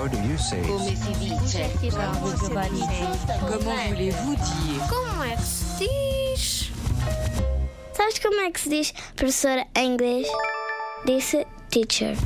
How do you say? Come si dice? Como voulez-vous dire Como é que se diz? Sabes como é que se diz professora em inglês? Disse teacher.